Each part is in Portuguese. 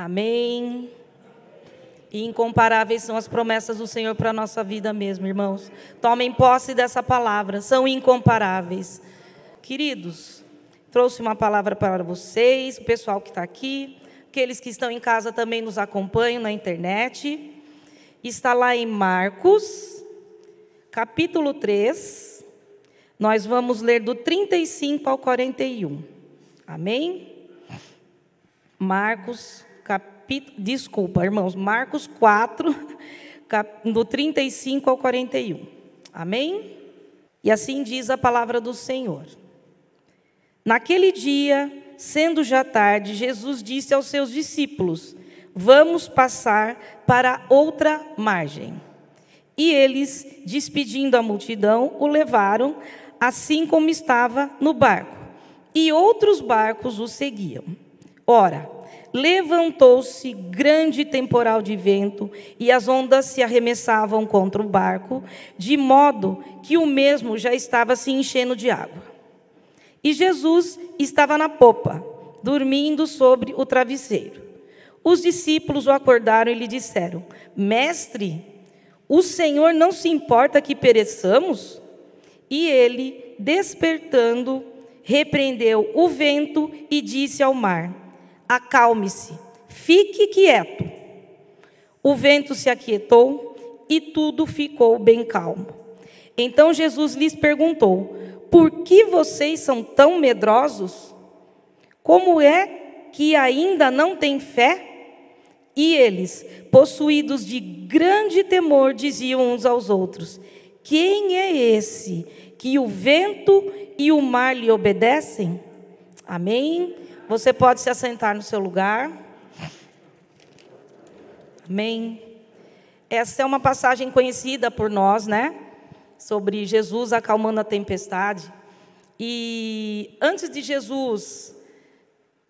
Amém. E incomparáveis são as promessas do Senhor para a nossa vida mesmo, irmãos. Tomem posse dessa palavra, são incomparáveis. Queridos, trouxe uma palavra para vocês, o pessoal que está aqui, aqueles que estão em casa também nos acompanham na internet. Está lá em Marcos, capítulo 3. Nós vamos ler do 35 ao 41. Amém? Marcos, capítulo, desculpa, irmãos, Marcos 4, cap, do 35 ao 41. Amém? E assim diz a palavra do Senhor. Naquele dia, sendo já tarde, Jesus disse aos seus discípulos: Vamos passar para outra margem. E eles, despedindo a multidão, o levaram, assim como estava no barco. E outros barcos o seguiam. Ora, levantou-se grande temporal de vento e as ondas se arremessavam contra o barco, de modo que o mesmo já estava se enchendo de água. E Jesus estava na popa, dormindo sobre o travesseiro. Os discípulos o acordaram e lhe disseram: Mestre, o Senhor não se importa que pereçamos? E ele, despertando, repreendeu o vento e disse ao mar: Acalme-se, fique quieto. O vento se aquietou e tudo ficou bem calmo. Então Jesus lhes perguntou: Por que vocês são tão medrosos? Como é que ainda não têm fé? E eles, possuídos de grande temor, diziam uns aos outros: Quem é esse que o vento e o mar lhe obedecem? Amém? Você pode se assentar no seu lugar. Amém. Essa é uma passagem conhecida por nós, né? Sobre Jesus acalmando a tempestade. E antes de Jesus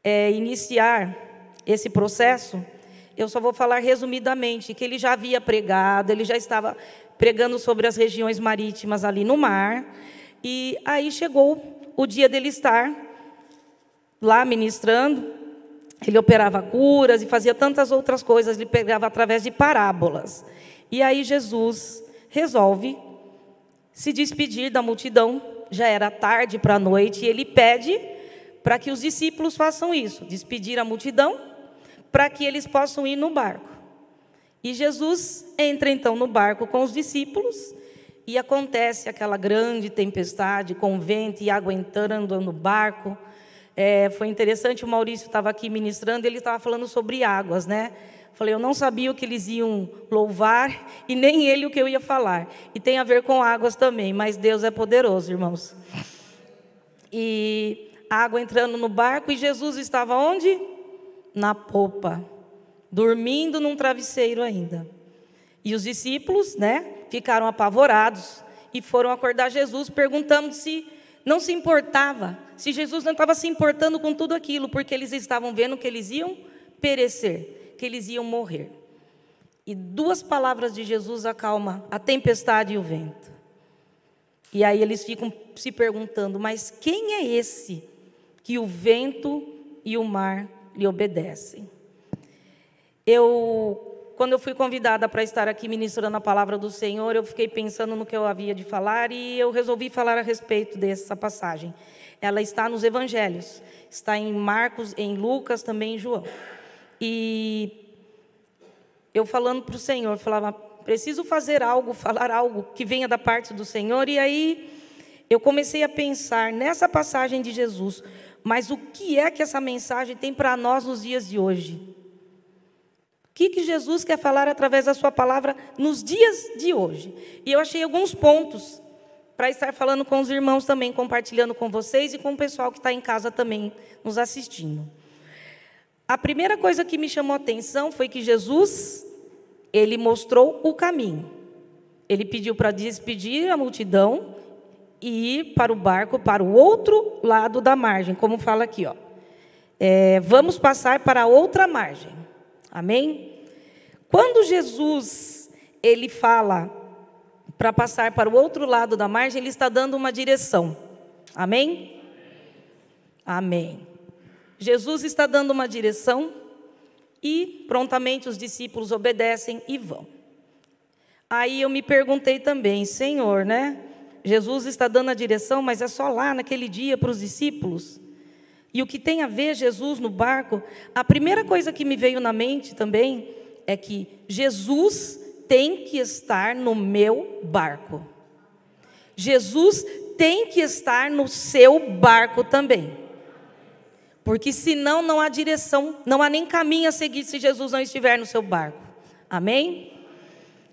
é, iniciar esse processo, eu só vou falar resumidamente que ele já havia pregado, ele já estava pregando sobre as regiões marítimas ali no mar. E aí chegou o dia dele estar lá ministrando, ele operava curas e fazia tantas outras coisas, ele pegava através de parábolas. E aí Jesus resolve se despedir da multidão, já era tarde para a noite, e ele pede para que os discípulos façam isso, despedir a multidão, para que eles possam ir no barco. E Jesus entra então no barco com os discípulos, e acontece aquela grande tempestade, com vento e água entrando no barco. É, foi interessante, o Maurício estava aqui ministrando, ele estava falando sobre águas, né? Falei, eu não sabia o que eles iam louvar e nem ele o que eu ia falar. E tem a ver com águas também, mas Deus é poderoso, irmãos. E água entrando no barco e Jesus estava onde? Na popa, dormindo num travesseiro ainda. E os discípulos, né, ficaram apavorados e foram acordar Jesus perguntando se não se importava, se Jesus não estava se importando com tudo aquilo, porque eles estavam vendo que eles iam perecer, que eles iam morrer. E duas palavras de Jesus acalma a tempestade e o vento. E aí eles ficam se perguntando: mas quem é esse que o vento e o mar lhe obedecem? Eu quando eu fui convidada para estar aqui ministrando a palavra do Senhor, eu fiquei pensando no que eu havia de falar e eu resolvi falar a respeito dessa passagem. Ela está nos evangelhos, está em Marcos, em Lucas, também em João. E eu falando para o Senhor, falava, preciso fazer algo, falar algo que venha da parte do Senhor. E aí eu comecei a pensar nessa passagem de Jesus, mas o que é que essa mensagem tem para nós nos dias de hoje? Que, que Jesus quer falar através da sua palavra nos dias de hoje. E eu achei alguns pontos para estar falando com os irmãos também, compartilhando com vocês e com o pessoal que está em casa também nos assistindo. A primeira coisa que me chamou a atenção foi que Jesus, ele mostrou o caminho. Ele pediu para despedir a multidão e ir para o barco, para o outro lado da margem, como fala aqui, ó. É, vamos passar para a outra margem. Amém? Quando Jesus ele fala para passar para o outro lado da margem, ele está dando uma direção. Amém? Amém. Jesus está dando uma direção E prontamente os discípulos obedecem e vão. Aí eu me perguntei também, Senhor, né? Jesus está dando a direção, mas é só lá naquele dia para os discípulos. E o que tem a ver Jesus no barco? A primeira coisa que me veio na mente também é que Jesus tem que estar no meu barco. Jesus tem que estar no seu barco também. Porque senão não há direção, não há nem caminho a seguir se Jesus não estiver no seu barco. Amém?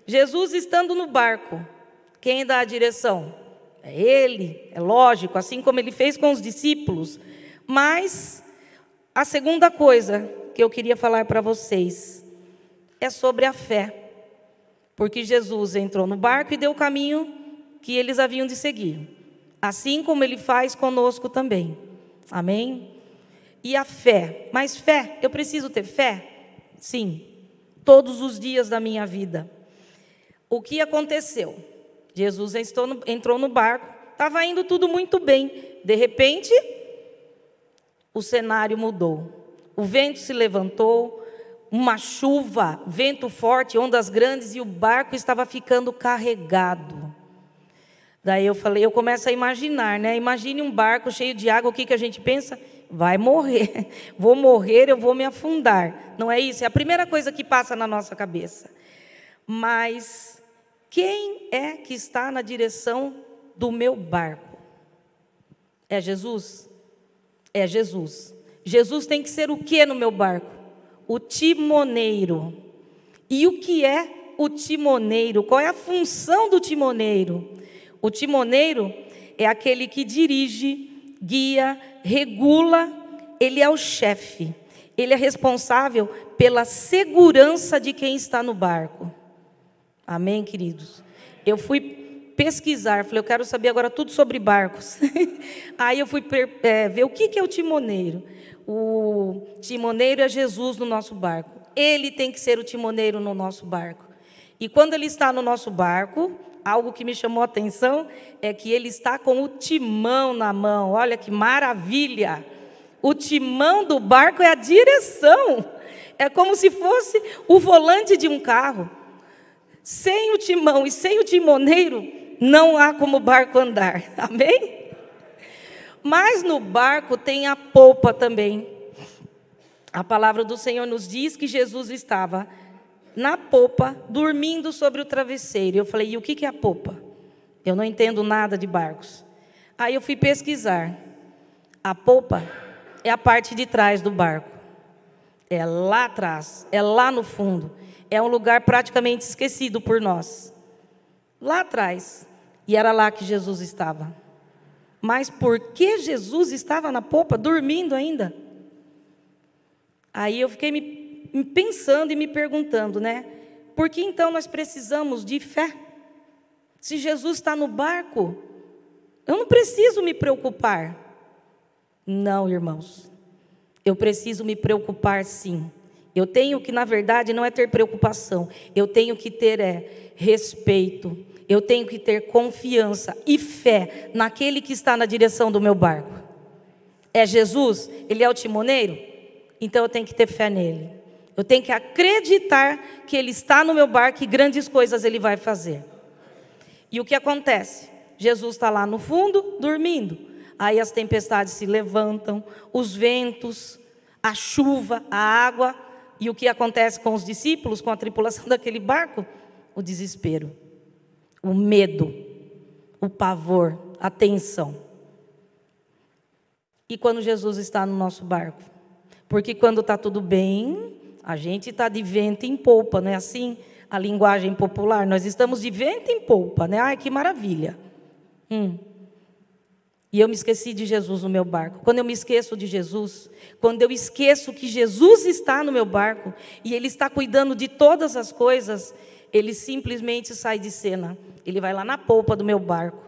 Jesus estando no barco, quem dá a direção? É Ele, é lógico, assim como ele fez com os discípulos. Mas a segunda coisa que eu queria falar para vocês é sobre a fé. Porque Jesus entrou no barco e deu o caminho que eles haviam de seguir. Assim como ele faz conosco também. Amém? E a fé. Mas fé, eu preciso ter fé? Sim. Todos os dias da minha vida. O que aconteceu? Jesus entrou no barco, estava indo tudo muito bem. De repente, o cenário mudou. O vento se levantou, uma chuva, vento forte, ondas grandes e o barco estava ficando carregado. Daí eu falei, eu começo a imaginar, né? Imagine um barco cheio de água, o que, que a gente pensa? Vai morrer, vou morrer, eu vou me afundar. Não é isso? É a primeira coisa que passa na nossa cabeça. Mas quem é que está na direção do meu barco? É Jesus? É Jesus. Jesus tem que ser o que no meu barco? O timoneiro. E o que é o timoneiro? Qual é a função do timoneiro? O timoneiro é aquele que dirige, guia, regula, ele é o chefe. Ele é responsável pela segurança de quem está no barco. Amém, queridos? Eu fui pesquisar, falei, eu quero saber agora tudo sobre barcos. Aí eu fui é, ver o que, que é o timoneiro. O timoneiro é Jesus no nosso barco. Ele tem que ser o timoneiro no nosso barco. E quando ele está no nosso barco, algo que me chamou a atenção é que ele está com o timão na mão. Olha que maravilha! O timão do barco é a direção. É como se fosse o volante de um carro. Sem o timão e sem o timoneiro, não há como barco andar. Amém? Mas no barco tem a polpa também. A palavra do Senhor nos diz que Jesus estava na popa, dormindo sobre o travesseiro. Eu falei, e o que é a popa? Eu não entendo nada de barcos. Aí eu fui pesquisar. A popa é a parte de trás do barco. É lá atrás, é lá no fundo é um lugar praticamente esquecido por nós. Lá atrás. E era lá que Jesus estava. Mas por que Jesus estava na popa, dormindo ainda? Aí eu fiquei me pensando e me perguntando, né? Por que então nós precisamos de fé? Se Jesus está no barco, eu não preciso me preocupar. Não, irmãos. Eu preciso me preocupar sim. Eu tenho que, na verdade, não é ter preocupação, eu tenho que ter é, respeito, eu tenho que ter confiança e fé naquele que está na direção do meu barco. É Jesus? Ele é o timoneiro? Então eu tenho que ter fé nele. Eu tenho que acreditar que ele está no meu barco e grandes coisas ele vai fazer. E o que acontece? Jesus está lá no fundo, dormindo. Aí as tempestades se levantam, os ventos, a chuva, a água e o que acontece com os discípulos, com a tripulação daquele barco? O desespero, o medo, o pavor, a tensão. E quando Jesus está no nosso barco? Porque quando está tudo bem, a gente está de vento em polpa, não é assim? A linguagem popular, nós estamos de vento em polpa, né? Ai, que maravilha. Hum. E eu me esqueci de Jesus no meu barco. Quando eu me esqueço de Jesus, quando eu esqueço que Jesus está no meu barco e Ele está cuidando de todas as coisas, Ele simplesmente sai de cena. Ele vai lá na polpa do meu barco.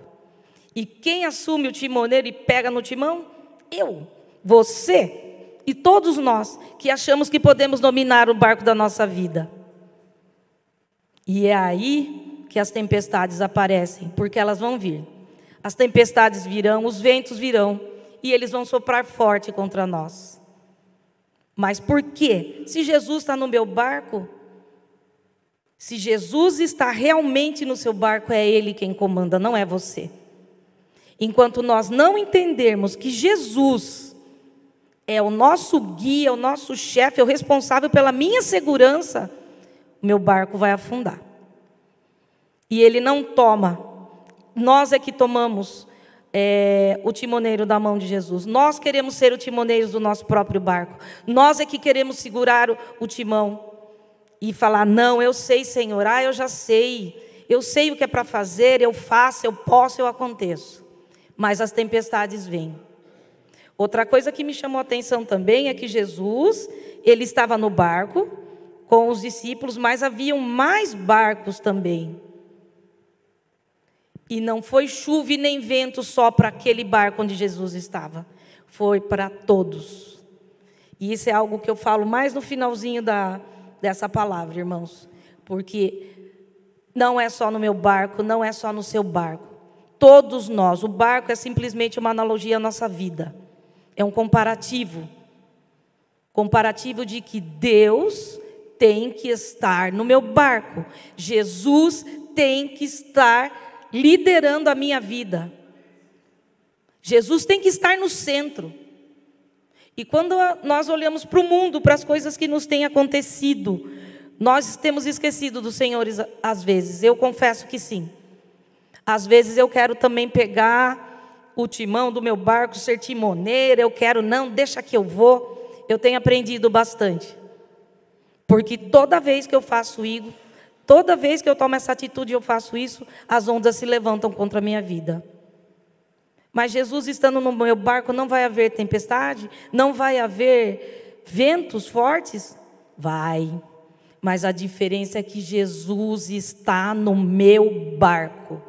E quem assume o timoneiro e pega no timão? Eu, você e todos nós que achamos que podemos dominar o barco da nossa vida. E é aí que as tempestades aparecem, porque elas vão vir. As tempestades virão, os ventos virão, e eles vão soprar forte contra nós. Mas por quê? Se Jesus está no meu barco, se Jesus está realmente no seu barco, é Ele quem comanda, não é você. Enquanto nós não entendermos que Jesus é o nosso guia, o nosso chefe, é o responsável pela minha segurança, o meu barco vai afundar. E Ele não toma, nós é que tomamos é, o timoneiro da mão de Jesus. Nós queremos ser o timoneiro do nosso próprio barco. Nós é que queremos segurar o, o timão e falar: Não, eu sei, Senhor, ah, eu já sei. Eu sei o que é para fazer, eu faço, eu posso, eu aconteço. Mas as tempestades vêm. Outra coisa que me chamou a atenção também é que Jesus, ele estava no barco com os discípulos, mas haviam mais barcos também. E não foi chuva e nem vento só para aquele barco onde Jesus estava, foi para todos. E isso é algo que eu falo mais no finalzinho da, dessa palavra, irmãos, porque não é só no meu barco, não é só no seu barco. Todos nós, o barco é simplesmente uma analogia à nossa vida, é um comparativo comparativo de que Deus tem que estar no meu barco, Jesus tem que estar liderando a minha vida. Jesus tem que estar no centro. E quando nós olhamos para o mundo, para as coisas que nos têm acontecido, nós temos esquecido dos senhores às vezes. Eu confesso que sim. Às vezes eu quero também pegar o timão do meu barco, ser timoneira, eu quero, não, deixa que eu vou. Eu tenho aprendido bastante. Porque toda vez que eu faço isso, Toda vez que eu tomo essa atitude e eu faço isso, as ondas se levantam contra a minha vida. Mas Jesus estando no meu barco, não vai haver tempestade? Não vai haver ventos fortes? Vai. Mas a diferença é que Jesus está no meu barco.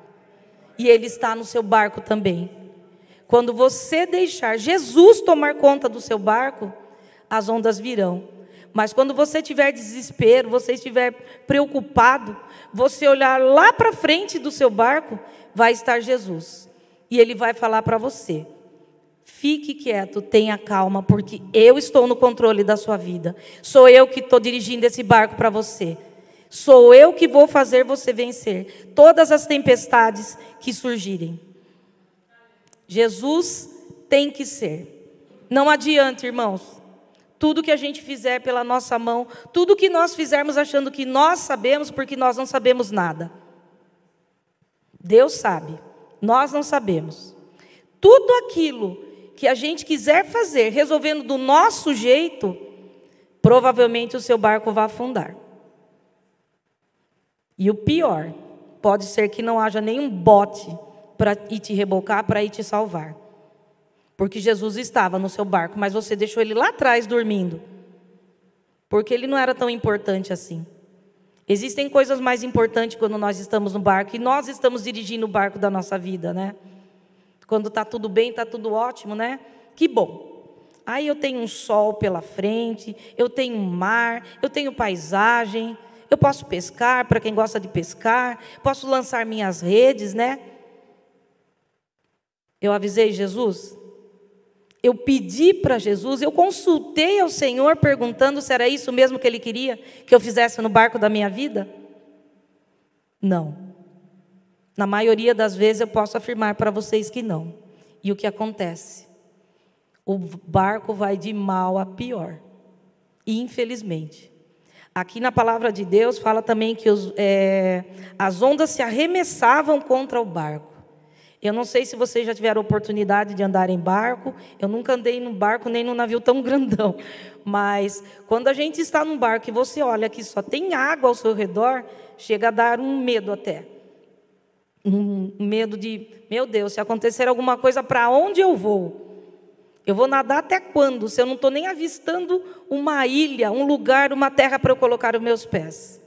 E Ele está no seu barco também. Quando você deixar Jesus tomar conta do seu barco, as ondas virão. Mas quando você tiver desespero, você estiver preocupado, você olhar lá para frente do seu barco, vai estar Jesus. E ele vai falar para você: fique quieto, tenha calma, porque eu estou no controle da sua vida. Sou eu que estou dirigindo esse barco para você. Sou eu que vou fazer você vencer todas as tempestades que surgirem. Jesus tem que ser. Não adianta, irmãos tudo que a gente fizer pela nossa mão, tudo que nós fizermos achando que nós sabemos, porque nós não sabemos nada. Deus sabe, nós não sabemos. Tudo aquilo que a gente quiser fazer, resolvendo do nosso jeito, provavelmente o seu barco vai afundar. E o pior, pode ser que não haja nenhum bote para ir te rebocar, para ir te salvar. Porque Jesus estava no seu barco, mas você deixou ele lá atrás dormindo. Porque ele não era tão importante assim. Existem coisas mais importantes quando nós estamos no barco e nós estamos dirigindo o barco da nossa vida, né? Quando está tudo bem, está tudo ótimo, né? Que bom. Aí eu tenho um sol pela frente, eu tenho um mar, eu tenho paisagem, eu posso pescar para quem gosta de pescar, posso lançar minhas redes, né? Eu avisei Jesus, eu pedi para Jesus, eu consultei ao Senhor perguntando se era isso mesmo que Ele queria que eu fizesse no barco da minha vida? Não. Na maioria das vezes eu posso afirmar para vocês que não. E o que acontece? O barco vai de mal a pior. Infelizmente. Aqui na palavra de Deus fala também que os, é, as ondas se arremessavam contra o barco. Eu não sei se vocês já tiveram oportunidade de andar em barco. Eu nunca andei num barco nem num navio tão grandão. Mas quando a gente está num barco e você olha que só tem água ao seu redor, chega a dar um medo até. Um medo de, meu Deus, se acontecer alguma coisa, para onde eu vou? Eu vou nadar até quando? Se eu não estou nem avistando uma ilha, um lugar, uma terra para eu colocar os meus pés.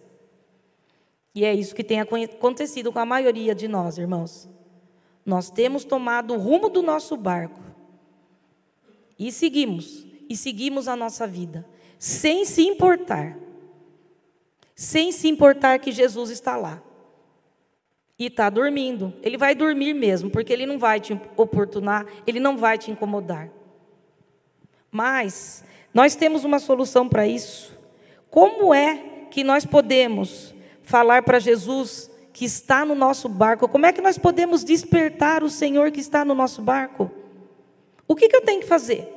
E é isso que tem acontecido com a maioria de nós, irmãos. Nós temos tomado o rumo do nosso barco e seguimos, e seguimos a nossa vida, sem se importar, sem se importar que Jesus está lá e está dormindo. Ele vai dormir mesmo, porque ele não vai te oportunar, ele não vai te incomodar. Mas Nós temos uma solução para isso. Como é que nós podemos falar para Jesus que está no nosso barco? Como é que nós podemos despertar o Senhor que está no nosso barco? O que, que eu tenho que fazer?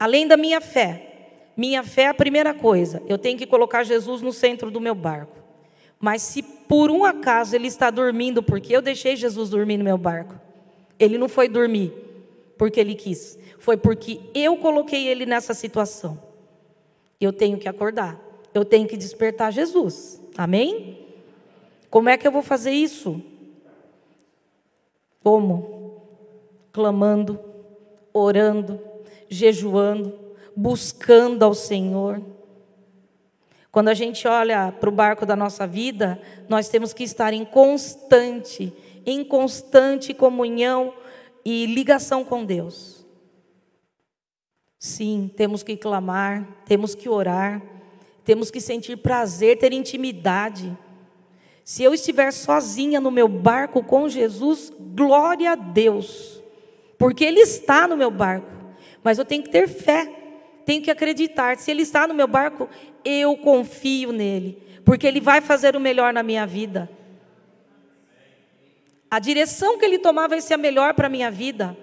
Além da minha fé. Minha fé é a primeira coisa. Eu tenho que colocar Jesus no centro do meu barco. Mas se por um acaso ele está dormindo, porque eu deixei Jesus dormir no meu barco, ele não foi dormir porque ele quis, foi porque eu coloquei ele nessa situação. Eu tenho que acordar, eu tenho que despertar Jesus. Amém? Como é que eu vou fazer isso? Como? Clamando, orando, jejuando, buscando ao Senhor. Quando a gente olha para o barco da nossa vida, nós temos que estar em constante, em constante comunhão e ligação com Deus. Sim, temos que clamar, temos que orar, temos que sentir prazer, ter intimidade. Se eu estiver sozinha no meu barco com Jesus, glória a Deus, porque Ele está no meu barco, mas eu tenho que ter fé, tenho que acreditar. Se Ele está no meu barco, eu confio nele, porque Ele vai fazer o melhor na minha vida. A direção que Ele tomar vai ser a melhor para a minha vida.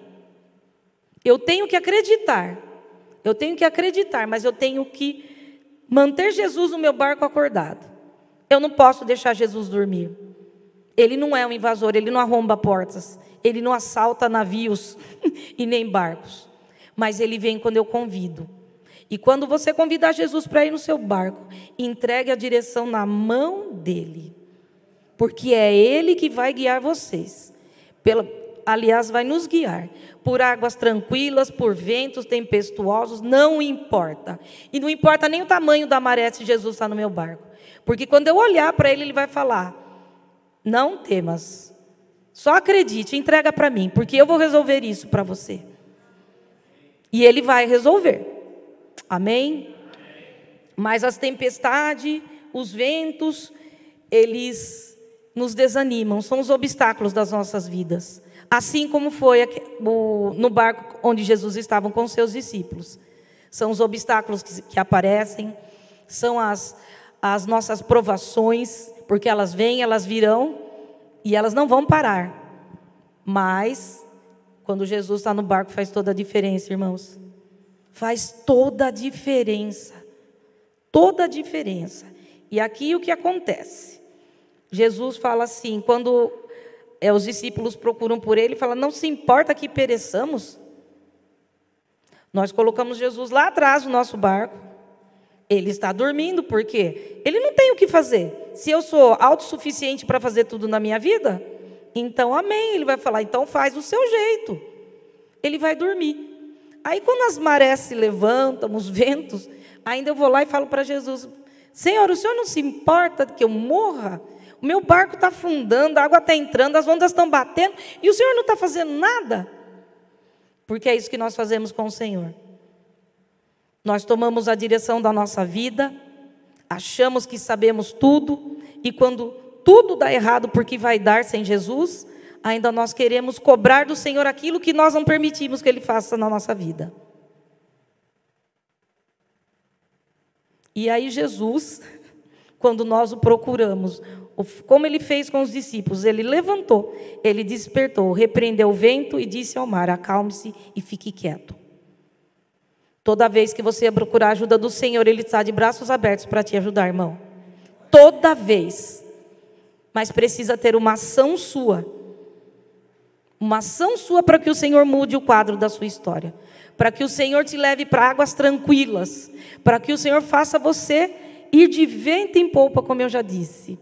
Eu tenho que acreditar, eu tenho que acreditar, mas eu tenho que manter Jesus no meu barco acordado. Eu não posso deixar Jesus dormir. Ele não é um invasor, ele não arromba portas, ele não assalta navios e nem barcos. Mas ele vem quando eu convido. E quando você convidar Jesus para ir no seu barco, entregue a direção na mão dele. Porque é ele que vai guiar vocês. Aliás, vai nos guiar por águas tranquilas, por ventos tempestuosos, não importa. E não importa nem o tamanho da maré se Jesus está no meu barco. Porque quando eu olhar para ele, ele vai falar: Não temas, só acredite, entrega para mim, porque eu vou resolver isso para você. E ele vai resolver. Amém? Mas as tempestades, os ventos, eles nos desanimam, são os obstáculos das nossas vidas. Assim como foi no barco onde Jesus estava com seus discípulos. São os obstáculos que, aparecem, são as, as nossas provações, porque elas vêm, elas virão e elas não vão parar. Mas, quando Jesus está no barco, faz toda a diferença, irmãos faz toda a diferença. Toda a diferença. E aqui o que acontece? Jesus fala assim, quando é, os discípulos procuram por ele, fala: Não se importa que pereçamos. Nós colocamos Jesus lá atrás no nosso barco. Ele está dormindo, porque ele não tem o que fazer. Se eu sou autossuficiente para fazer tudo na minha vida, então amém. Ele vai falar: então faz do seu jeito. Ele vai dormir. Aí quando as marés se levantam, os ventos, ainda eu vou lá e falo para Jesus: Senhor, o Senhor não se importa que eu morra? O meu barco está afundando, a água está entrando, as ondas estão batendo, e o Senhor não está fazendo nada? Porque é isso que nós fazemos com o Senhor. Nós tomamos a direção da nossa vida, achamos que sabemos tudo, e quando tudo dá errado porque vai dar sem Jesus, ainda nós queremos cobrar do Senhor aquilo que nós não permitimos que Ele faça na nossa vida. E aí, Jesus, quando nós o procuramos, como ele fez com os discípulos, ele levantou, ele despertou, repreendeu o vento e disse ao mar: Acalme-se e fique quieto. Toda vez que você procurar a ajuda do Senhor, Ele está de braços abertos para te ajudar, irmão. Toda vez. Mas precisa ter uma ação sua uma ação sua para que o Senhor mude o quadro da sua história. Para que o Senhor te leve para águas tranquilas. Para que o Senhor faça você ir de vento em polpa, como eu já disse.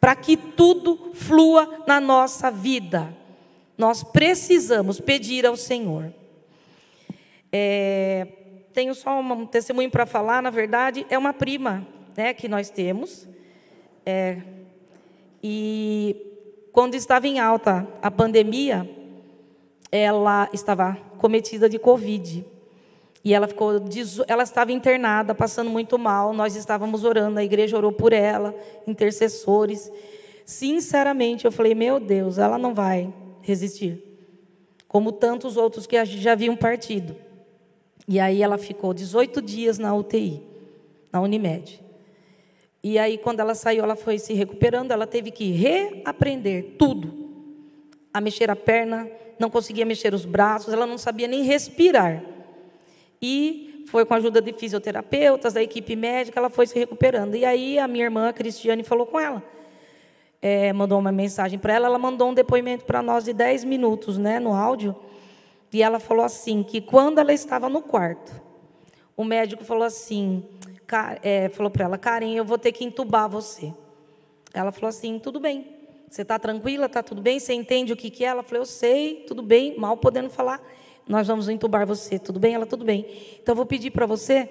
Para que tudo flua na nossa vida. Nós precisamos pedir ao Senhor. É, tenho só um testemunho para falar, na verdade, é uma prima né, que nós temos. É, e quando estava em alta a pandemia, ela estava cometida de Covid. E ela ficou, ela estava internada, passando muito mal. Nós estávamos orando, a igreja orou por ela, intercessores. Sinceramente, eu falei: meu Deus, ela não vai resistir, como tantos outros que já haviam partido. E aí ela ficou 18 dias na UTI, na Unimed. E aí, quando ela saiu, ela foi se recuperando, ela teve que reaprender tudo. A mexer a perna, não conseguia mexer os braços, ela não sabia nem respirar. E foi com a ajuda de fisioterapeutas, da equipe médica, ela foi se recuperando. E aí a minha irmã, a Cristiane, falou com ela. É, mandou uma mensagem para ela, ela mandou um depoimento para nós de 10 minutos, né, no áudio. E ela falou assim, que quando ela estava no quarto, o médico falou assim, é, falou para ela, Karen, eu vou ter que entubar você. Ela falou assim, tudo bem. Você está tranquila? Está tudo bem? Você entende o que, que é? Ela falou, eu sei, tudo bem, mal podendo falar. Nós vamos entubar você, tudo bem? Ela, tudo bem. Então, eu vou pedir para você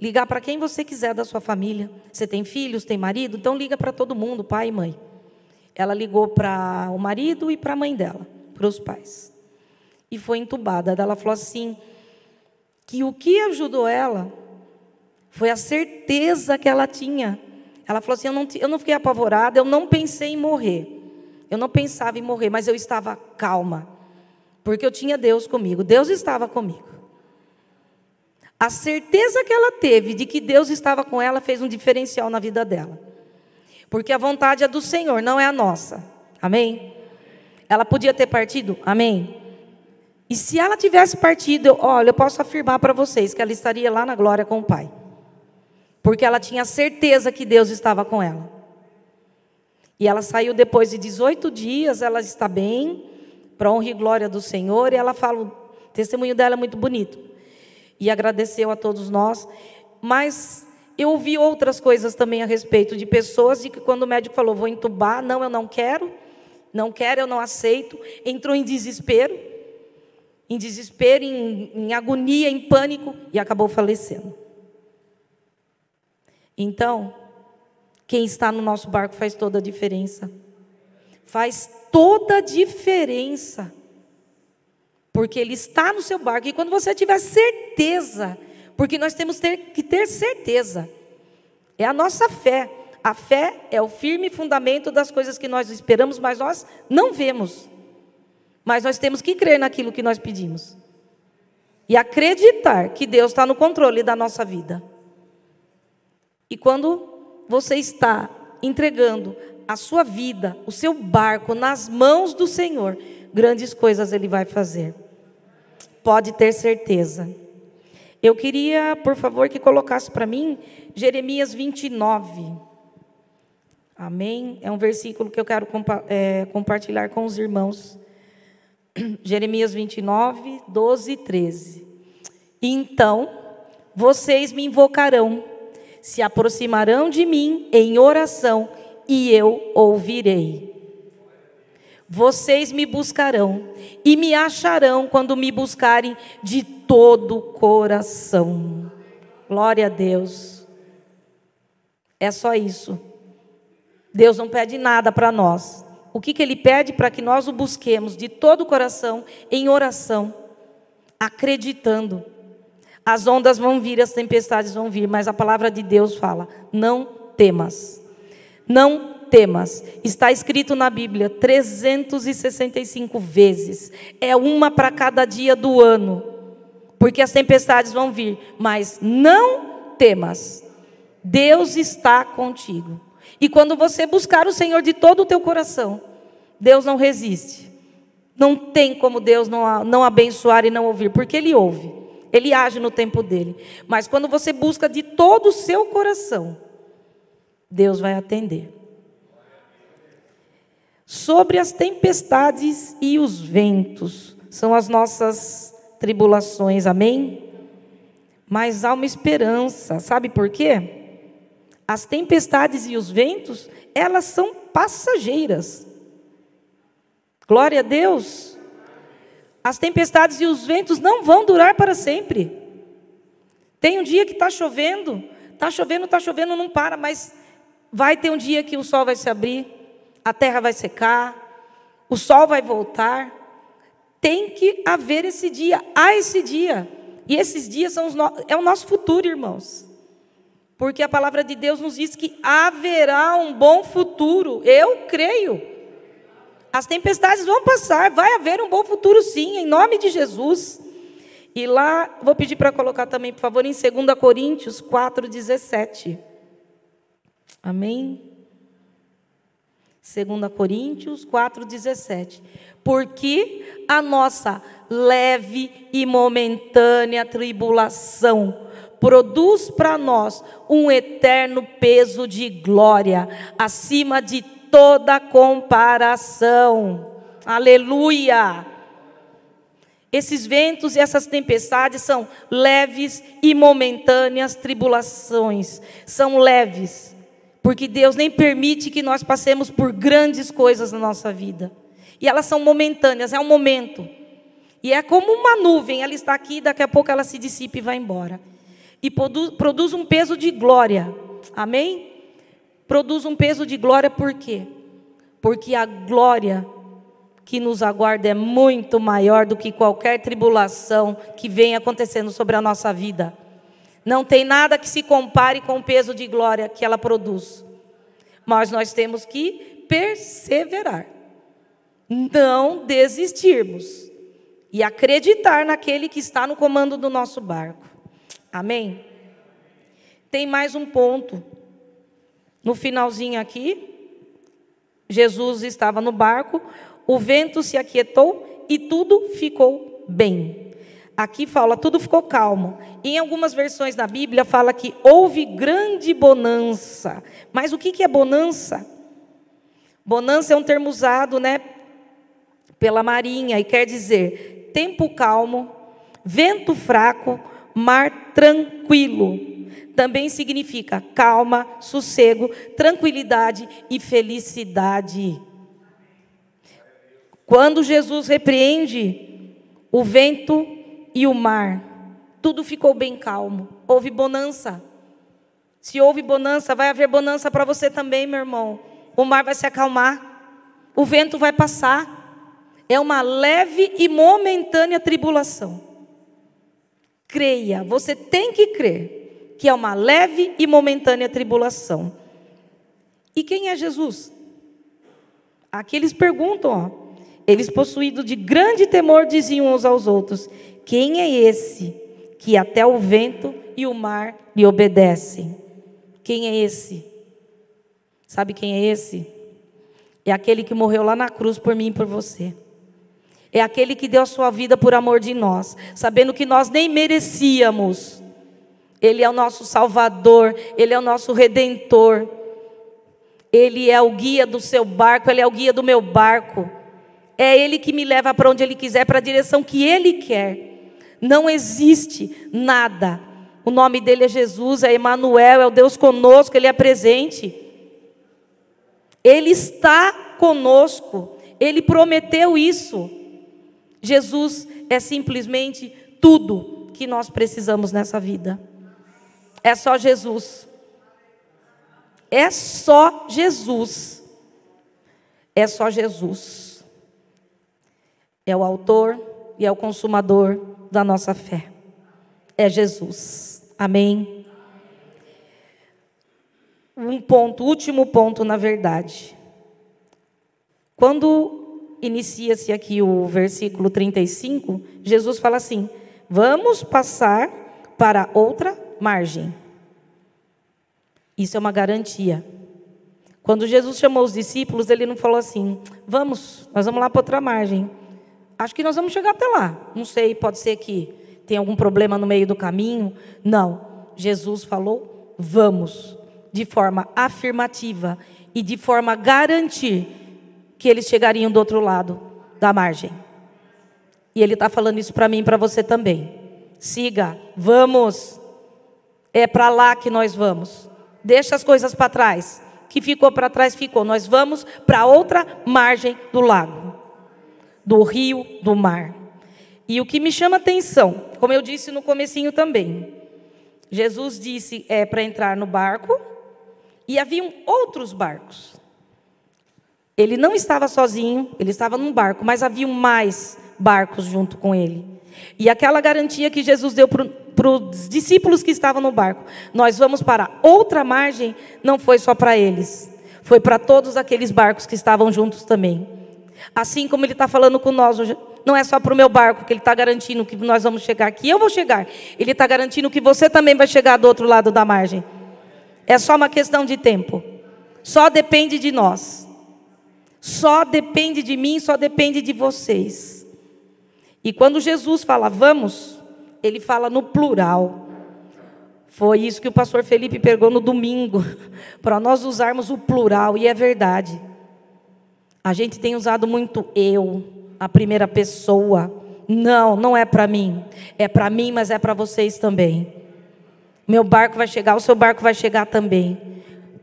ligar para quem você quiser da sua família. Você tem filhos, tem marido? Então, liga para todo mundo, pai e mãe. Ela ligou para o marido e para a mãe dela, para os pais. E foi entubada. Ela falou assim, que o que ajudou ela foi a certeza que ela tinha. Ela falou assim: eu não, eu não fiquei apavorada, eu não pensei em morrer. Eu não pensava em morrer, mas eu estava calma. Porque eu tinha Deus comigo. Deus estava comigo. A certeza que ela teve de que Deus estava com ela fez um diferencial na vida dela. Porque a vontade é do Senhor, não é a nossa. Amém? Ela podia ter partido? Amém? E se ela tivesse partido, olha, eu posso afirmar para vocês que ela estaria lá na glória com o Pai porque ela tinha certeza que Deus estava com ela. E ela saiu depois de 18 dias, ela está bem, para honra e glória do Senhor, e ela fala, o testemunho dela é muito bonito. E agradeceu a todos nós, mas eu ouvi outras coisas também a respeito de pessoas de que quando o médico falou, vou entubar, não, eu não quero, não quero, eu não aceito, entrou em desespero, em desespero, em, em agonia, em pânico, e acabou falecendo. Então, quem está no nosso barco faz toda a diferença. Faz toda a diferença. Porque ele está no seu barco. E quando você tiver certeza, porque nós temos que ter certeza, é a nossa fé. A fé é o firme fundamento das coisas que nós esperamos, mas nós não vemos. Mas nós temos que crer naquilo que nós pedimos. E acreditar que Deus está no controle da nossa vida. E quando você está entregando a sua vida, o seu barco nas mãos do Senhor, grandes coisas Ele vai fazer. Pode ter certeza. Eu queria, por favor, que colocasse para mim Jeremias 29. Amém? É um versículo que eu quero compa é, compartilhar com os irmãos. Jeremias 29, 12 e 13. Então vocês me invocarão se aproximarão de mim em oração e eu ouvirei. Vocês me buscarão e me acharão quando me buscarem de todo o coração. Glória a Deus. É só isso. Deus não pede nada para nós. O que, que Ele pede para que nós o busquemos de todo o coração, em oração, acreditando as ondas vão vir, as tempestades vão vir, mas a palavra de Deus fala: não temas. Não temas. Está escrito na Bíblia 365 vezes. É uma para cada dia do ano. Porque as tempestades vão vir, mas não temas. Deus está contigo. E quando você buscar o Senhor de todo o teu coração, Deus não resiste. Não tem como Deus não, não abençoar e não ouvir, porque Ele ouve. Ele age no tempo dele. Mas quando você busca de todo o seu coração, Deus vai atender. Sobre as tempestades e os ventos, são as nossas tribulações, amém? Mas há uma esperança, sabe por quê? As tempestades e os ventos, elas são passageiras. Glória a Deus. As tempestades e os ventos não vão durar para sempre. Tem um dia que está chovendo, está chovendo, está chovendo, não para, mas vai ter um dia que o sol vai se abrir, a terra vai secar, o sol vai voltar. Tem que haver esse dia, há esse dia. E esses dias são no... é o nosso futuro, irmãos. Porque a palavra de Deus nos diz que haverá um bom futuro. Eu creio. As tempestades vão passar, vai haver um bom futuro sim, em nome de Jesus. E lá, vou pedir para colocar também, por favor, em 2 Coríntios 4,17. Amém? 2 Coríntios 4,17. Porque a nossa leve e momentânea tribulação produz para nós um eterno peso de glória, acima de toda comparação. Aleluia! Esses ventos e essas tempestades são leves e momentâneas tribulações. São leves, porque Deus nem permite que nós passemos por grandes coisas na nossa vida. E elas são momentâneas, é um momento. E é como uma nuvem, ela está aqui, daqui a pouco ela se dissipa e vai embora. E produz, produz um peso de glória. Amém? Produz um peso de glória por quê? Porque a glória que nos aguarda é muito maior do que qualquer tribulação que venha acontecendo sobre a nossa vida. Não tem nada que se compare com o peso de glória que ela produz. Mas nós temos que perseverar, não desistirmos e acreditar naquele que está no comando do nosso barco. Amém? Tem mais um ponto. No finalzinho aqui, Jesus estava no barco, o vento se aquietou e tudo ficou bem. Aqui fala, tudo ficou calmo. Em algumas versões da Bíblia fala que houve grande bonança. Mas o que é bonança? Bonança é um termo usado, né, pela Marinha e quer dizer tempo calmo, vento fraco, mar tranquilo. Também significa calma, sossego, tranquilidade e felicidade. Quando Jesus repreende o vento e o mar, tudo ficou bem calmo. Houve bonança. Se houve bonança, vai haver bonança para você também, meu irmão. O mar vai se acalmar, o vento vai passar. É uma leve e momentânea tribulação. Creia, você tem que crer que é uma leve e momentânea tribulação. E quem é Jesus? Aqui eles perguntam, ó. Eles, possuídos de grande temor, diziam uns aos outros: Quem é esse que até o vento e o mar lhe obedecem? Quem é esse? Sabe quem é esse? É aquele que morreu lá na cruz por mim e por você. É aquele que deu a sua vida por amor de nós, sabendo que nós nem merecíamos. Ele é o nosso Salvador, Ele é o nosso Redentor. Ele é o guia do seu barco, Ele é o guia do meu barco. É Ele que me leva para onde Ele quiser, para a direção que Ele quer. Não existe nada. O nome dele é Jesus, é Emmanuel, é o Deus conosco, Ele é presente. Ele está conosco. Ele prometeu isso. Jesus é simplesmente tudo que nós precisamos nessa vida. É só Jesus. É só Jesus. É só Jesus é o autor e é o consumador da nossa fé. É Jesus. Amém. Um ponto, último ponto, na verdade. Quando inicia-se aqui o versículo 35, Jesus fala assim: Vamos passar para outra margem. Isso é uma garantia. Quando Jesus chamou os discípulos, ele não falou assim: Vamos, nós vamos lá para outra margem. Acho que nós vamos chegar até lá. Não sei, pode ser que tenha algum problema no meio do caminho. Não. Jesus falou: vamos, de forma afirmativa e de forma a garantir que eles chegariam do outro lado da margem. E Ele está falando isso para mim e para você também. Siga, vamos. É para lá que nós vamos. Deixa as coisas para trás. Que ficou para trás, ficou. Nós vamos para outra margem do lago do rio, do mar. E o que me chama atenção, como eu disse no comecinho também, Jesus disse é para entrar no barco e haviam outros barcos. Ele não estava sozinho, ele estava num barco, mas haviam mais barcos junto com ele. E aquela garantia que Jesus deu para os discípulos que estavam no barco, nós vamos para outra margem, não foi só para eles, foi para todos aqueles barcos que estavam juntos também. Assim como Ele está falando com nós hoje, não é só para o meu barco que Ele está garantindo que nós vamos chegar aqui, eu vou chegar. Ele está garantindo que você também vai chegar do outro lado da margem. É só uma questão de tempo. Só depende de nós. Só depende de mim, só depende de vocês. E quando Jesus fala vamos, ele fala no plural. Foi isso que o pastor Felipe pegou no domingo, para nós usarmos o plural, e é verdade. A gente tem usado muito eu, a primeira pessoa. Não, não é para mim. É para mim, mas é para vocês também. Meu barco vai chegar, o seu barco vai chegar também.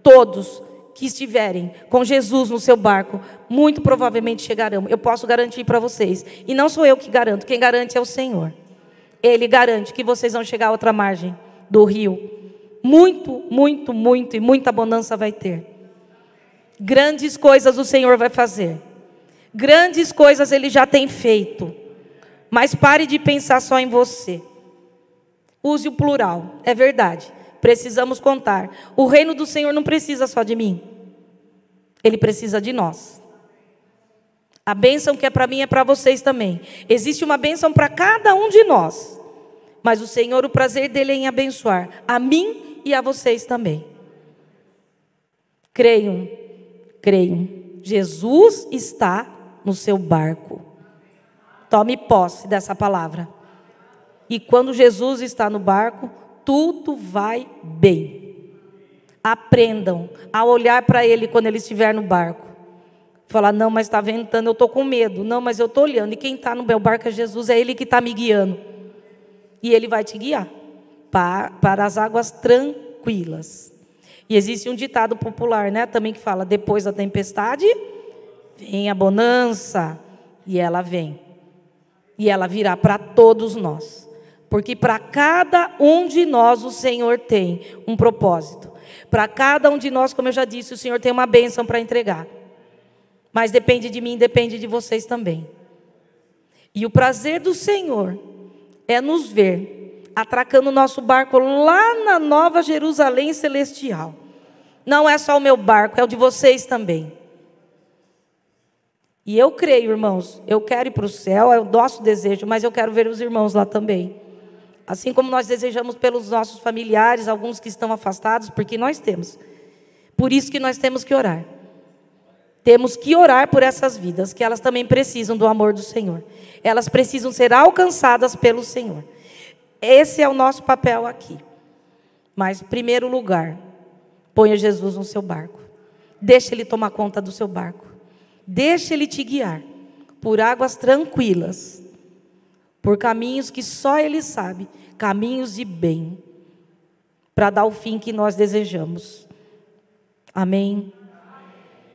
Todos que estiverem com Jesus no seu barco, muito provavelmente chegarão. Eu posso garantir para vocês. E não sou eu que garanto, quem garante é o Senhor. Ele garante que vocês vão chegar a outra margem do rio. Muito, muito, muito e muita abundância vai ter. Grandes coisas o Senhor vai fazer. Grandes coisas Ele já tem feito. Mas pare de pensar só em você. Use o plural, é verdade. Precisamos contar. O reino do Senhor não precisa só de mim. Ele precisa de nós. A bênção que é para mim é para vocês também. Existe uma bênção para cada um de nós. Mas o Senhor, o prazer dele é em abençoar a mim e a vocês também. Creiam Creio, Jesus está no seu barco. Tome posse dessa palavra. E quando Jesus está no barco, tudo vai bem. Aprendam a olhar para Ele quando Ele estiver no barco. Falar, não, mas está ventando, eu estou com medo. Não, mas eu estou olhando. E quem está no meu barco é Jesus, é Ele que está me guiando. E Ele vai te guiar para, para as águas tranquilas. E existe um ditado popular, né, também que fala: depois da tempestade vem a bonança, e ela vem. E ela virá para todos nós. Porque para cada um de nós o Senhor tem um propósito. Para cada um de nós, como eu já disse, o Senhor tem uma bênção para entregar. Mas depende de mim, depende de vocês também. E o prazer do Senhor é nos ver atracando o nosso barco lá na Nova Jerusalém Celestial. Não é só o meu barco, é o de vocês também. E eu creio, irmãos, eu quero ir para o céu, é o nosso desejo, mas eu quero ver os irmãos lá também. Assim como nós desejamos pelos nossos familiares, alguns que estão afastados, porque nós temos. Por isso que nós temos que orar. Temos que orar por essas vidas, que elas também precisam do amor do Senhor. Elas precisam ser alcançadas pelo Senhor. Esse é o nosso papel aqui. Mas, em primeiro lugar, ponha Jesus no seu barco. Deixe ele tomar conta do seu barco. Deixe ele te guiar por águas tranquilas, por caminhos que só ele sabe, caminhos de bem, para dar o fim que nós desejamos. Amém.